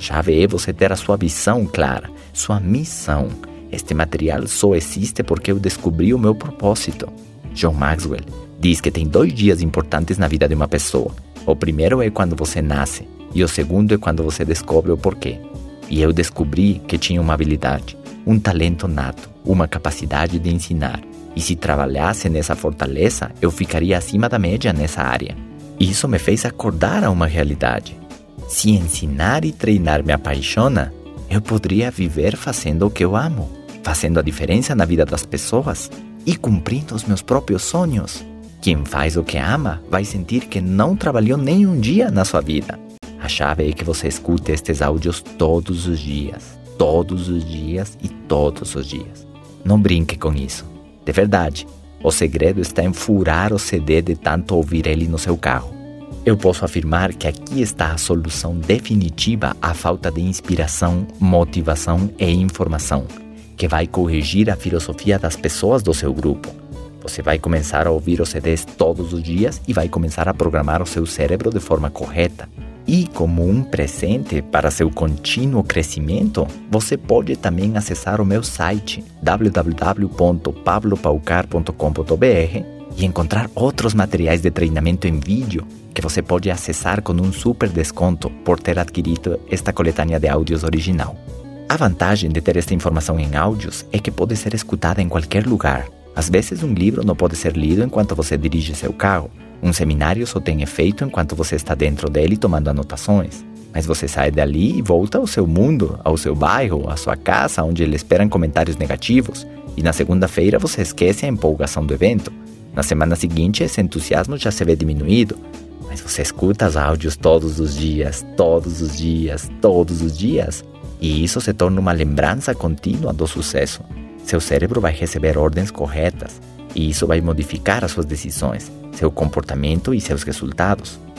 Chave é você ter a sua visão clara, sua missão. Este material só existe porque eu descobri o meu propósito. John Maxwell diz que tem dois dias importantes na vida de uma pessoa. O primeiro é quando você nasce, e o segundo é quando você descobre o porquê. E eu descobri que tinha uma habilidade, um talento nato, uma capacidade de ensinar. E se trabalhasse nessa fortaleza, eu ficaria acima da média nessa área. Isso me fez acordar a uma realidade. Se ensinar e treinar me apaixona, eu poderia viver fazendo o que eu amo, fazendo a diferença na vida das pessoas e cumprindo os meus próprios sonhos. Quem faz o que ama vai sentir que não trabalhou nem um dia na sua vida. A chave é que você escute estes áudios todos os dias, todos os dias e todos os dias. Não brinque com isso. De verdade, o segredo está em furar o CD de tanto ouvir ele no seu carro. Eu posso afirmar que aqui está a solução definitiva à falta de inspiração, motivação e informação, que vai corrigir a filosofia das pessoas do seu grupo. Você vai começar a ouvir os CDs todos os dias e vai começar a programar o seu cérebro de forma correta. E como um presente para seu contínuo crescimento, você pode também acessar o meu site www.pablopaucar.com.br e encontrar outros materiais de treinamento em vídeo que você pode acessar com um super desconto por ter adquirido esta coletânea de áudios original. A vantagem de ter esta informação em áudios é que pode ser escutada em qualquer lugar. Às vezes, um livro não pode ser lido enquanto você dirige seu carro. Um seminário só tem efeito enquanto você está dentro dele tomando anotações. Mas você sai dali e volta ao seu mundo, ao seu bairro, à sua casa, onde lhe esperam comentários negativos. E na segunda-feira você esquece a empolgação do evento. Na semana seguinte, esse entusiasmo já se vê diminuído. Mas você escuta os áudios todos os dias, todos os dias, todos os dias. E isso se torna uma lembrança contínua do sucesso. Seu cérebro vai receber ordens corretas. E isso vai modificar as suas decisões, seu comportamento e seus resultados.